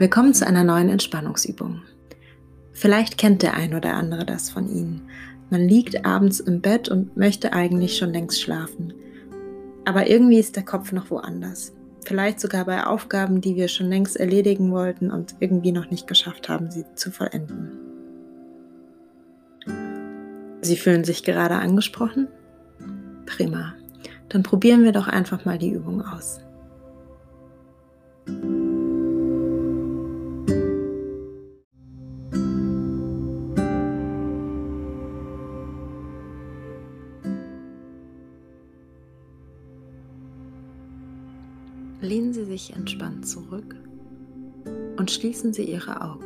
Willkommen zu einer neuen Entspannungsübung. Vielleicht kennt der ein oder andere das von Ihnen. Man liegt abends im Bett und möchte eigentlich schon längst schlafen. Aber irgendwie ist der Kopf noch woanders. Vielleicht sogar bei Aufgaben, die wir schon längst erledigen wollten und irgendwie noch nicht geschafft haben, sie zu vollenden. Sie fühlen sich gerade angesprochen? Prima. Dann probieren wir doch einfach mal die Übung aus. Sich entspannt zurück und schließen Sie Ihre Augen.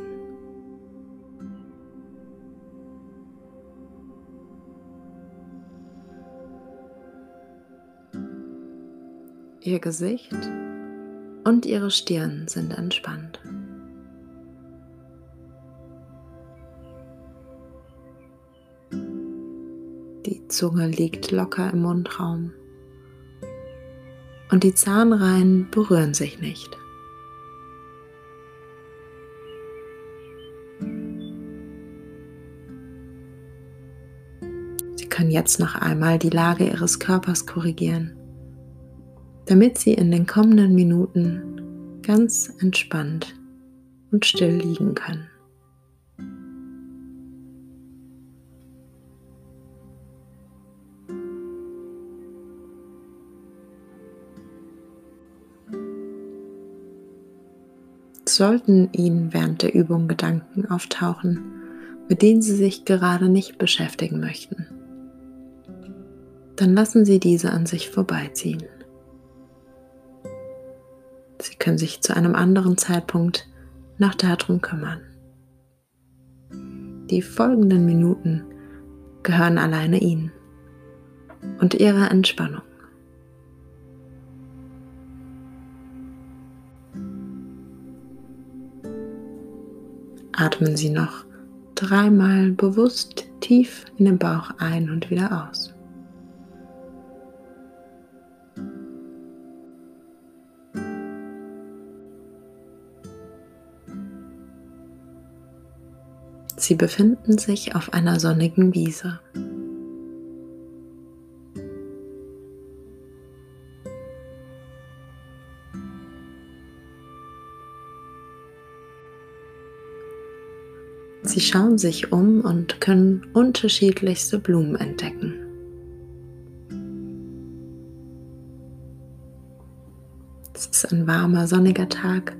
Ihr Gesicht und Ihre Stirn sind entspannt. Die Zunge liegt locker im Mundraum und die Zahnreihen berühren sich nicht. Sie können jetzt noch einmal die Lage Ihres Körpers korrigieren, damit Sie in den kommenden Minuten ganz entspannt und still liegen können. Sollten Ihnen während der Übung Gedanken auftauchen, mit denen Sie sich gerade nicht beschäftigen möchten, dann lassen Sie diese an sich vorbeiziehen. Sie können sich zu einem anderen Zeitpunkt noch darum kümmern. Die folgenden Minuten gehören alleine Ihnen und Ihrer Entspannung. Atmen Sie noch dreimal bewusst tief in den Bauch ein und wieder aus. Sie befinden sich auf einer sonnigen Wiese. Sie schauen sich um und können unterschiedlichste Blumen entdecken. Es ist ein warmer, sonniger Tag.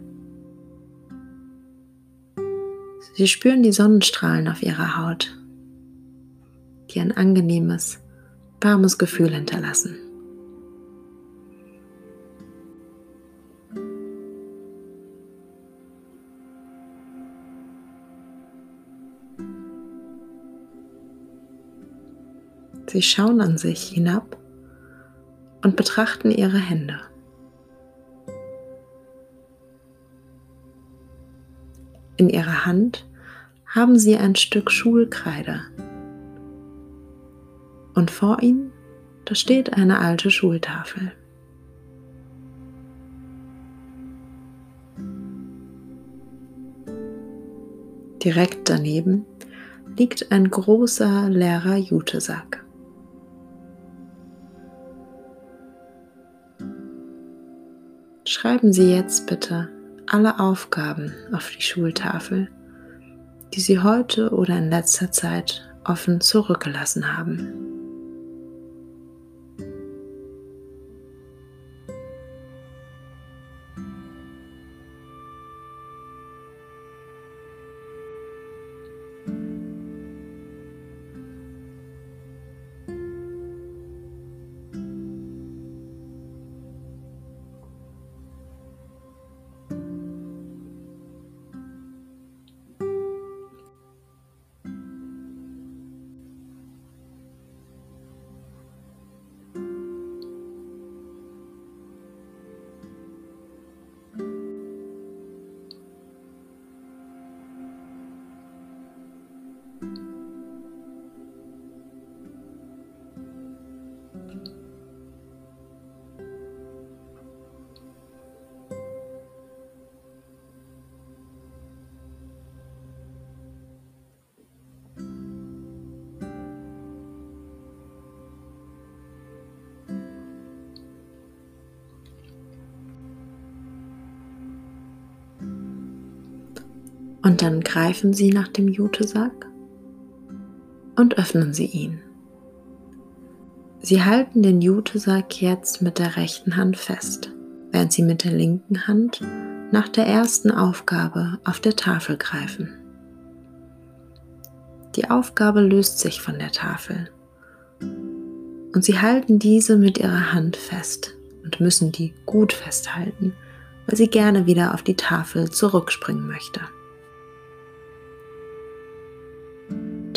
Sie spüren die Sonnenstrahlen auf ihrer Haut, die ein angenehmes, warmes Gefühl hinterlassen. Sie schauen an sich hinab und betrachten ihre Hände. In ihrer Hand haben sie ein Stück Schulkreide und vor ihnen, da steht eine alte Schultafel. Direkt daneben liegt ein großer leerer Jutesack. Schreiben Sie jetzt bitte alle Aufgaben auf die Schultafel, die Sie heute oder in letzter Zeit offen zurückgelassen haben. Und dann greifen Sie nach dem Jutesack und öffnen Sie ihn. Sie halten den Jutesack jetzt mit der rechten Hand fest, während Sie mit der linken Hand nach der ersten Aufgabe auf der Tafel greifen. Die Aufgabe löst sich von der Tafel und Sie halten diese mit Ihrer Hand fest und müssen die gut festhalten, weil sie gerne wieder auf die Tafel zurückspringen möchte.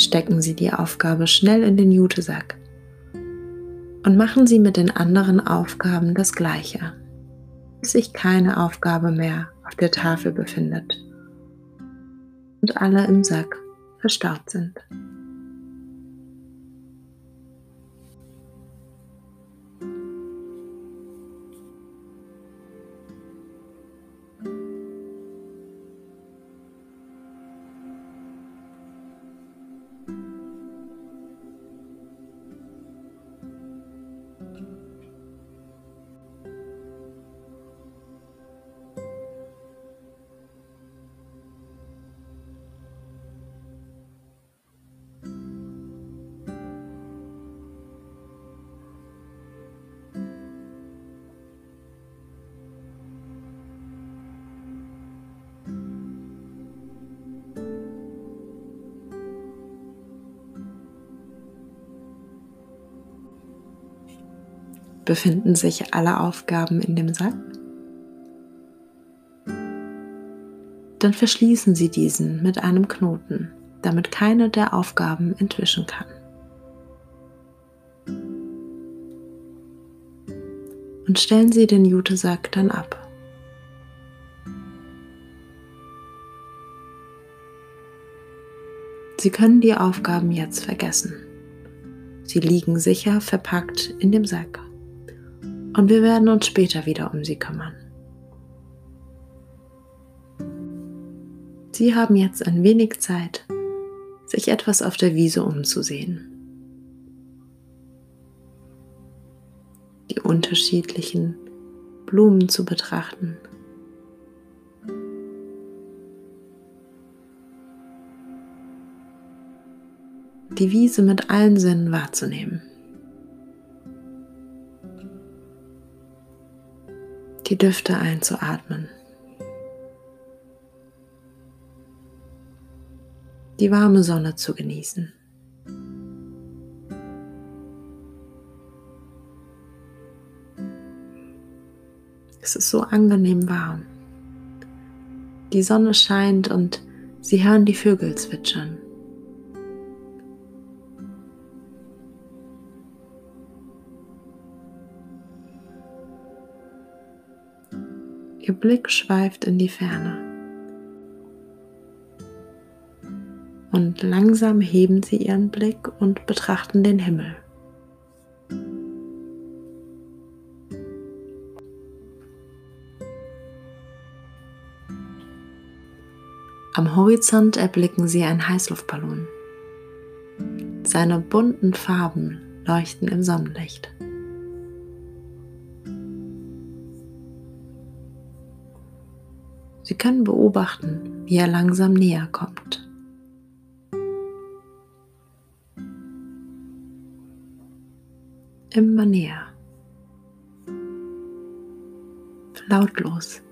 Stecken Sie die Aufgabe schnell in den Jutesack und machen Sie mit den anderen Aufgaben das Gleiche, bis sich keine Aufgabe mehr auf der Tafel befindet und alle im Sack verstaut sind. Befinden sich alle Aufgaben in dem Sack? Dann verschließen Sie diesen mit einem Knoten, damit keine der Aufgaben entwischen kann. Und stellen Sie den Jutesack dann ab. Sie können die Aufgaben jetzt vergessen. Sie liegen sicher verpackt in dem Sack und wir werden uns später wieder um sie kümmern. Sie haben jetzt ein wenig Zeit, sich etwas auf der Wiese umzusehen. Die unterschiedlichen Blumen zu betrachten. Die Wiese mit allen Sinnen wahrzunehmen. Die Düfte einzuatmen. Die warme Sonne zu genießen. Es ist so angenehm warm. Die Sonne scheint und Sie hören die Vögel zwitschern. Ihr Blick schweift in die Ferne. Und langsam heben Sie Ihren Blick und betrachten den Himmel. Am Horizont erblicken Sie einen Heißluftballon. Seine bunten Farben leuchten im Sonnenlicht. Sie können beobachten, wie er langsam näher kommt. Immer näher. Lautlos.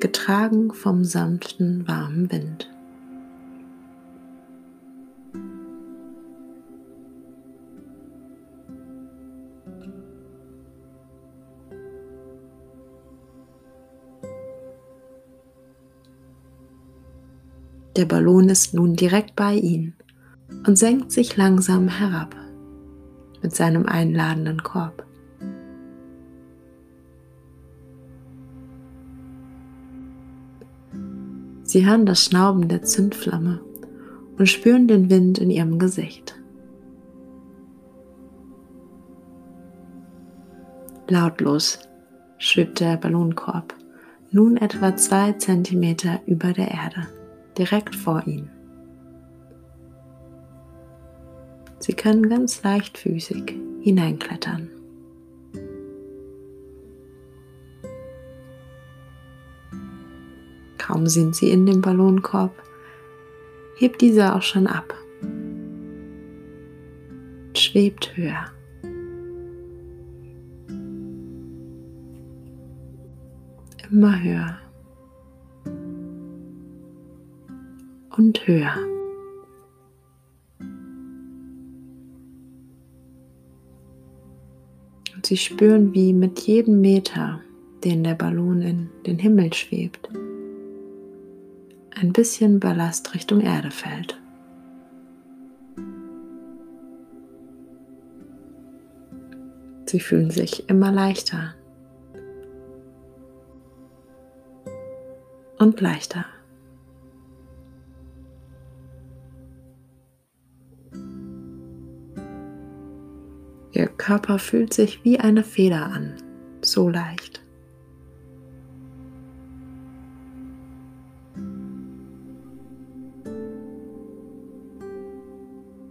Getragen vom sanften, warmen Wind. Der Ballon ist nun direkt bei Ihnen und senkt sich langsam herab mit seinem einladenden Korb. Sie hören das Schnauben der Zündflamme und spüren den Wind in ihrem Gesicht. Lautlos schwebt der Ballonkorb nun etwa zwei Zentimeter über der Erde direkt vor ihnen. Sie können ganz leichtfüßig hineinklettern. Kaum sind Sie in dem Ballonkorb, hebt dieser auch schon ab. Schwebt höher. Immer höher. Und höher. Und Sie spüren, wie mit jedem Meter, den der Ballon in den Himmel schwebt, ein bisschen Ballast Richtung Erde fällt. Sie fühlen sich immer leichter und leichter. Ihr Körper fühlt sich wie eine Feder an, so leicht.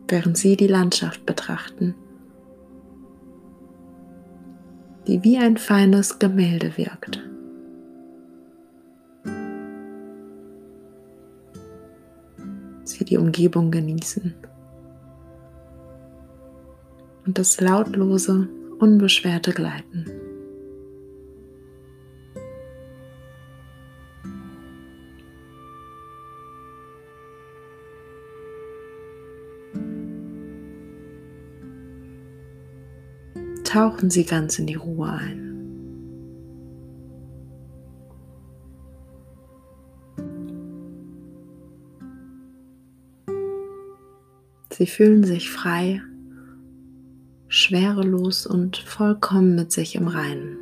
während Sie die Landschaft betrachten, die wie ein feines Gemälde wirkt. Sie die Umgebung genießen und das lautlose, unbeschwerte Gleiten. tauchen Sie ganz in die Ruhe ein. Sie fühlen sich frei, schwerelos und vollkommen mit sich im Reinen.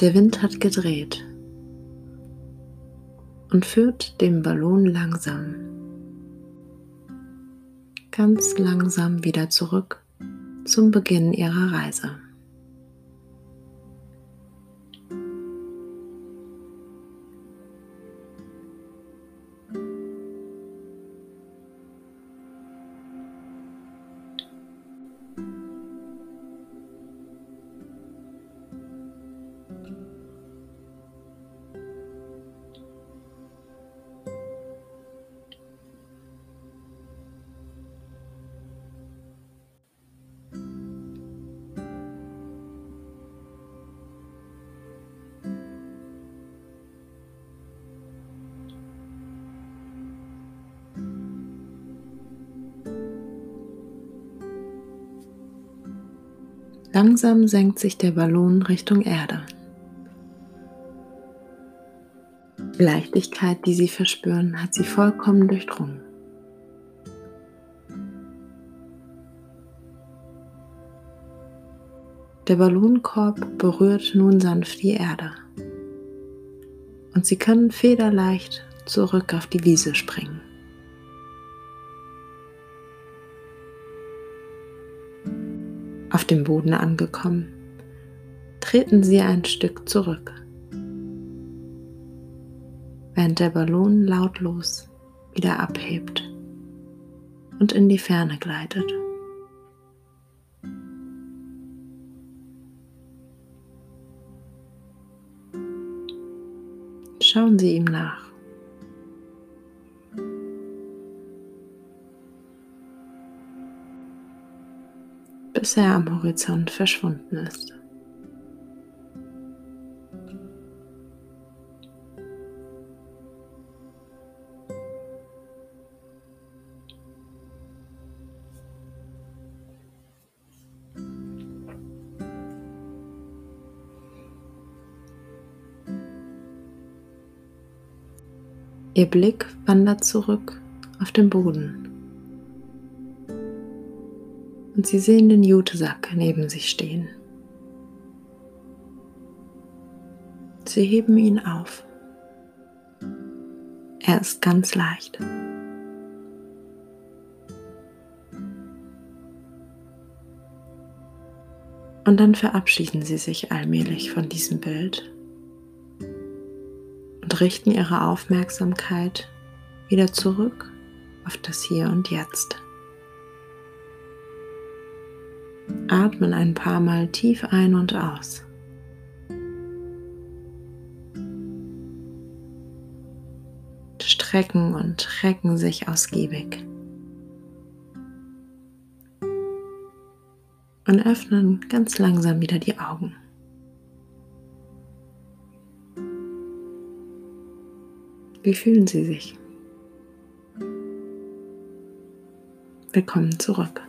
Der Wind hat gedreht und führt den Ballon langsam, ganz langsam wieder zurück zum Beginn ihrer Reise. Langsam senkt sich der Ballon Richtung Erde. Die Leichtigkeit, die Sie verspüren, hat Sie vollkommen durchdrungen. Der Ballonkorb berührt nun sanft die Erde und Sie können federleicht zurück auf die Wiese springen. Dem Boden angekommen, treten Sie ein Stück zurück, während der Ballon lautlos wieder abhebt und in die Ferne gleitet. Schauen Sie ihm nach. Bis er am Horizont verschwunden ist. Ihr Blick wandert zurück auf den Boden. Und Sie sehen den Jutesack neben sich stehen. Sie heben ihn auf. Er ist ganz leicht. Und dann verabschieden Sie sich allmählich von diesem Bild und richten ihre Aufmerksamkeit wieder zurück auf das Hier und Jetzt. Atmen ein paar Mal tief ein und aus. Strecken und recken sich ausgiebig. Und öffnen ganz langsam wieder die Augen. Wie fühlen Sie sich? Willkommen zurück.